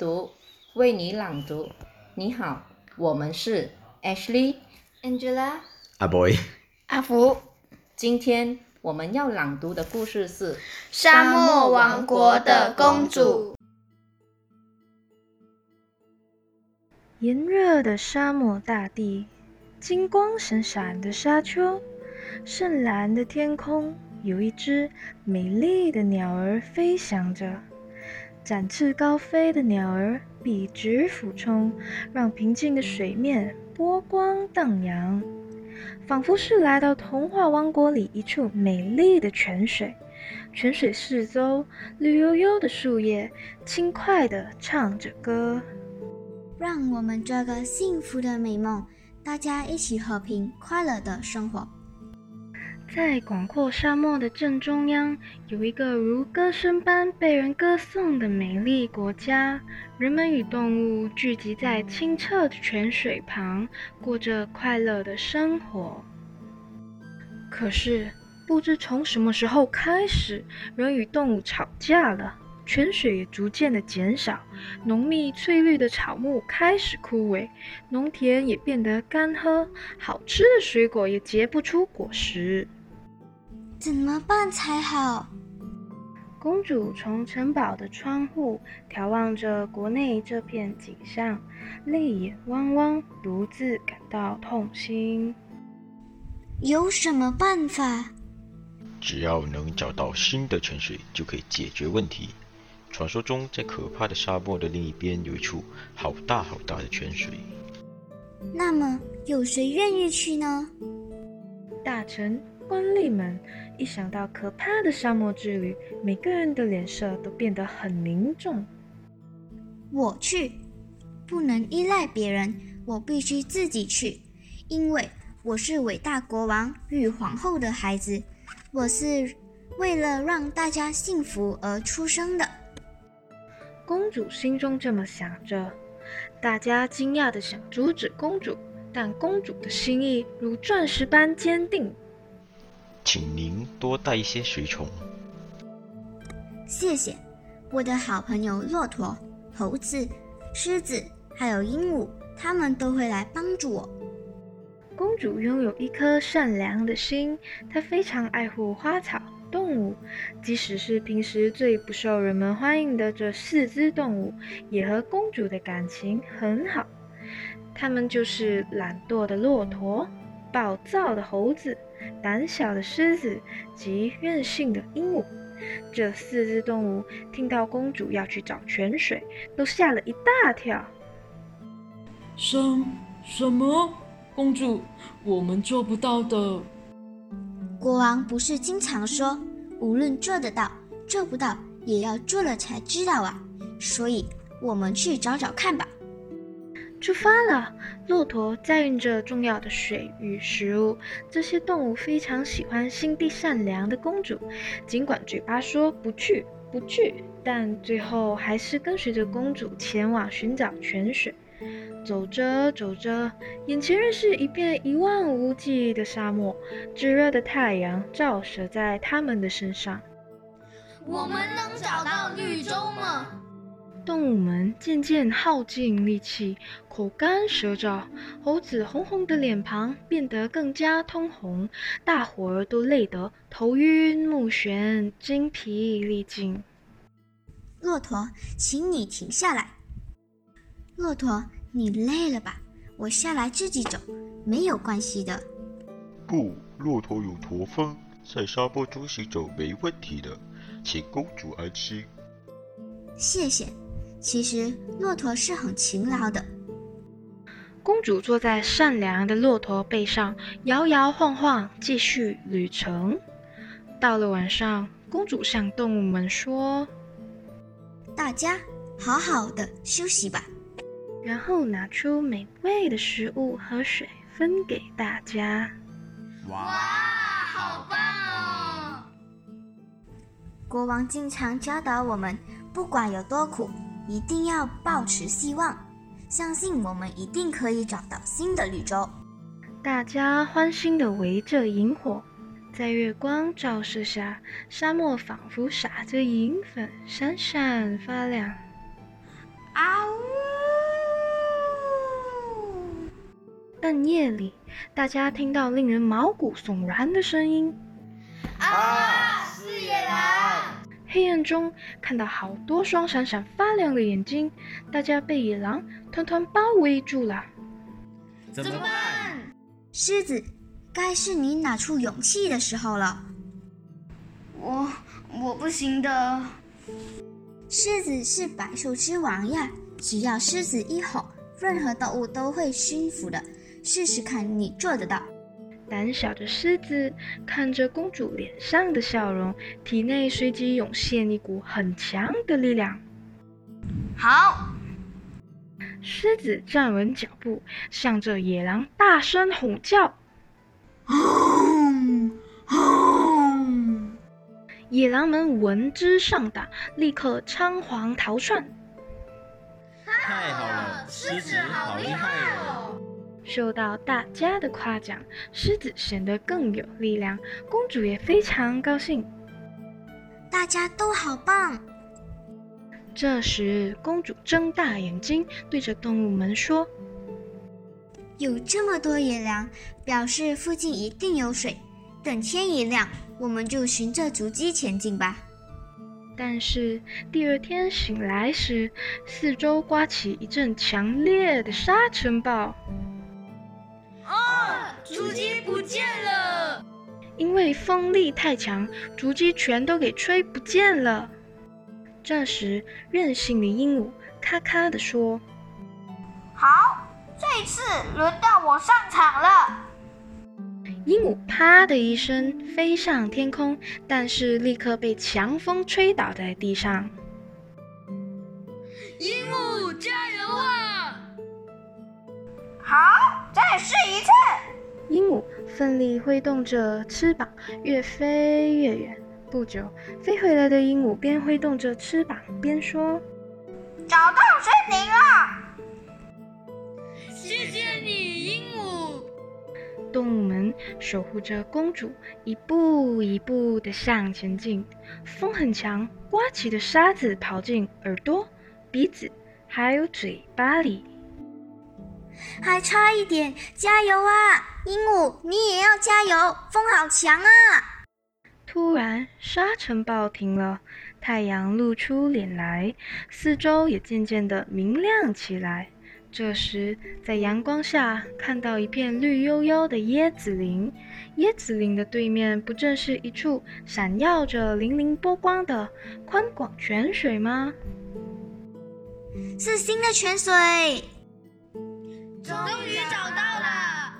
读，为你朗读。你好，我们是 Ashley、Angela，阿 boy，阿福，今天我们要朗读的故事是《沙漠王国的公主》。炎热的沙漠大地，金光闪闪的沙丘，深蓝的天空，有一只美丽的鸟儿飞翔着。展翅高飞的鸟儿笔直俯冲，让平静的水面波光荡漾，仿佛是来到童话王国里一处美丽的泉水。泉水四周，绿油油的树叶轻快地唱着歌。让我们做个幸福的美梦，大家一起和平快乐的生活。在广阔沙漠的正中央，有一个如歌声般被人歌颂的美丽国家。人们与动物聚集在清澈的泉水旁，过着快乐的生活。可是，不知从什么时候开始，人与动物吵架了。泉水也逐渐的减少，浓密翠绿的草木开始枯萎，农田也变得干涸，好吃的水果也结不出果实。怎么办才好？公主从城堡的窗户眺望着国内这片景象，泪眼汪汪，独自感到痛心。有什么办法？只要能找到新的泉水，就可以解决问题。传说中，在可怕的沙漠的另一边，有一处好大好大的泉水。那么，有谁愿意去呢？大臣、官吏们一想到可怕的沙漠之旅，每个人的脸色都变得很凝重。我去，不能依赖别人，我必须自己去，因为我是伟大国王与皇后的孩子，我是为了让大家幸福而出生的。公主心中这么想着，大家惊讶的想阻止公主，但公主的心意如钻石般坚定。请您多带一些随从。谢谢，我的好朋友骆驼、猴子、狮子还有鹦鹉，他们都会来帮助我。公主拥有一颗善良的心，她非常爱护花草。动物，即使是平时最不受人们欢迎的这四只动物，也和公主的感情很好。它们就是懒惰的骆驼、暴躁的猴子、胆小的狮子及任性的鹦鹉。这四只动物听到公主要去找泉水，都吓了一大跳。什什么？公主，我们做不到的。国王不是经常说，无论做得到做不到，也要做了才知道啊。所以，我们去找找看吧。出发了，骆驼载运着重要的水与食物。这些动物非常喜欢心地善良的公主，尽管嘴巴说不去不去，但最后还是跟随着公主前往寻找泉水。走着走着，眼前仍是一片一望无际的沙漠，炙热的太阳照射在他们的身上。我们能找到绿洲吗？动物们渐渐耗尽力气，口干舌燥，猴子红红的脸庞变得更加通红，大伙儿都累得头晕目眩，精疲力尽。骆驼，请你停下来。骆驼，你累了吧？我下来自己走，没有关系的。不，骆驼有驼峰，在沙漠中行走没问题的，请公主安心。谢谢。其实骆驼是很勤劳的。公主坐在善良的骆驼背上，摇摇晃晃，继续旅程。到了晚上，公主向动物们说：“大家好好的休息吧。”然后拿出美味的食物和水分给大家。哇，好棒哦！国王经常教导我们，不管有多苦，一定要保持希望，相信我们一定可以找到新的绿洲。大家欢欣地围着萤火，在月光照射下，沙漠仿佛撒着银粉，闪闪发亮。啊呜！但夜里，大家听到令人毛骨悚然的声音。啊！黑暗中看到好多双闪闪发亮的眼睛，大家被野狼团团包围住了。怎么办？狮子，该是你拿出勇气的时候了。我我不行的。狮子是百兽之王呀，只要狮子一吼，任何动物都会驯服的。试试看，你做得到。胆小的狮子看着公主脸上的笑容，体内随即涌现一股很强的力量。好，狮子站稳脚步，向着野狼大声吼叫。轰轰！野狼们闻之上胆，立刻仓皇逃窜。受到大家的夸奖，狮子显得更有力量，公主也非常高兴。大家都好棒！这时，公主睁大眼睛，对着动物们说：“有这么多野狼，表示附近一定有水。等天一亮，我们就循着足迹前进吧。”但是第二天醒来时，四周刮起一阵强烈的沙尘暴。啊！足迹不见了！因为风力太强，竹鸡全都给吹不见了。这时，任性的鹦鹉咔咔地说：“好，这次轮到我上场了。”鹦鹉啪的一声飞上天空，但是立刻被强风吹倒在地上。鹦鹉加油啊！好，再试一次。鹦鹉奋力挥动着翅膀，越飞越远。不久，飞回来的鹦鹉边挥动着翅膀边说：“找到森林了！”谢谢你，鹦鹉。动物们守护着公主，一步一步地向前进。风很强，刮起的沙子跑进耳朵、鼻子，还有嘴巴里。还差一点，加油啊，鹦鹉！你也要加油，风好强啊！突然，沙尘暴停了，太阳露出脸来，四周也渐渐的明亮起来。这时，在阳光下看到一片绿油油的椰子林，椰子林的对面不正是一处闪耀着粼粼波光的宽广泉水吗？是新的泉水。终于找到了！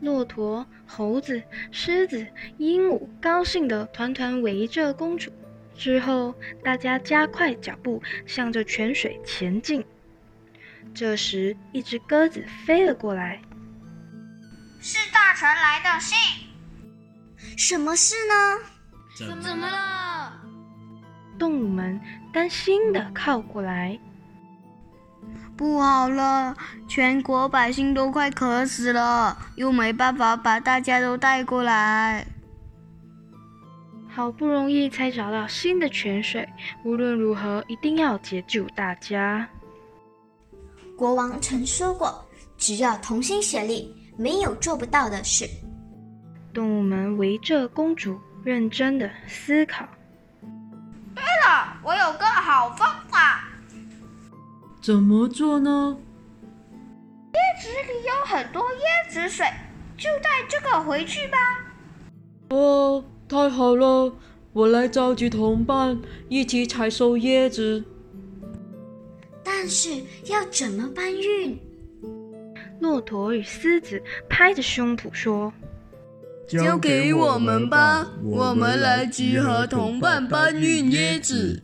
骆驼、猴子、狮子、鹦鹉高兴的团团围着公主。之后，大家加快脚步，向着泉水前进。这时，一只鸽子飞了过来。是大臣来的信。什么事呢？怎么了？动物们担心的靠过来。不好了，全国百姓都快渴死了，又没办法把大家都带过来。好不容易才找到新的泉水，无论如何一定要解救大家。国王曾说过，只要同心协力，没有做不到的事。动物们围着公主，认真的思考。对了，我有个好方法。怎么做呢？椰子里有很多椰子水，就带这个回去吧。哦，太好了！我来召集同伴，一起采收椰子。但是要怎么搬运？骆驼与狮子拍着胸脯说：“交给我们吧，我们来集合同伴搬运椰子。”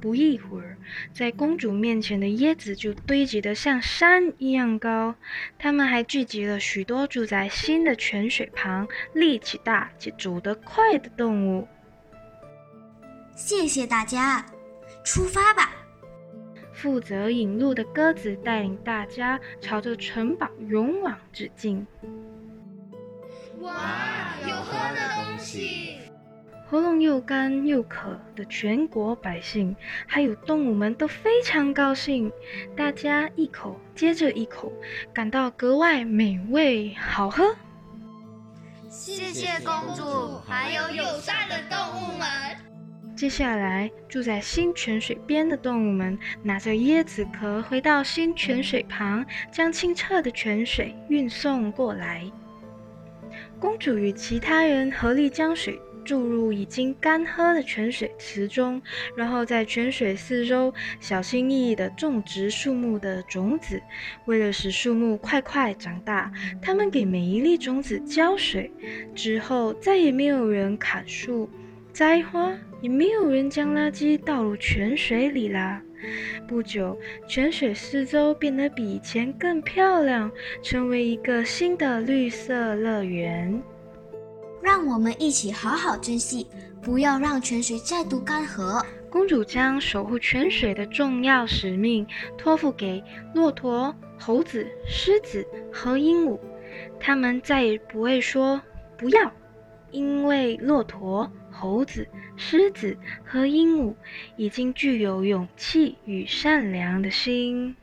不一会儿，在公主面前的椰子就堆积得像山一样高。他们还聚集了许多住在新的泉水旁、力气大且走得快的动物。谢谢大家，出发吧！负责引路的鸽子带领大家朝着城堡勇往直进。哇，有喝的东西！喉咙又干又渴的全国百姓，还有动物们都非常高兴，大家一口接着一口，感到格外美味好喝。谢谢公主，还有友善的动物们。接下来，住在新泉水边的动物们拿着椰子壳回到新泉水旁，将清澈的泉水运送过来。公主与其他人合力将水注入已经干涸的泉水池中，然后在泉水四周小心翼翼地种植树木的种子。为了使树木快快长大，他们给每一粒种子浇水。之后，再也没有人砍树、摘花，也没有人将垃圾倒入泉水里啦。不久，泉水四周变得比以前更漂亮，成为一个新的绿色乐园。让我们一起好好珍惜，不要让泉水再度干涸。公主将守护泉水的重要使命托付给骆驼、猴子、狮子和鹦鹉，他们再也不会说“不要”，因为骆驼。猴子、狮子和鹦鹉已经具有勇气与善良的心。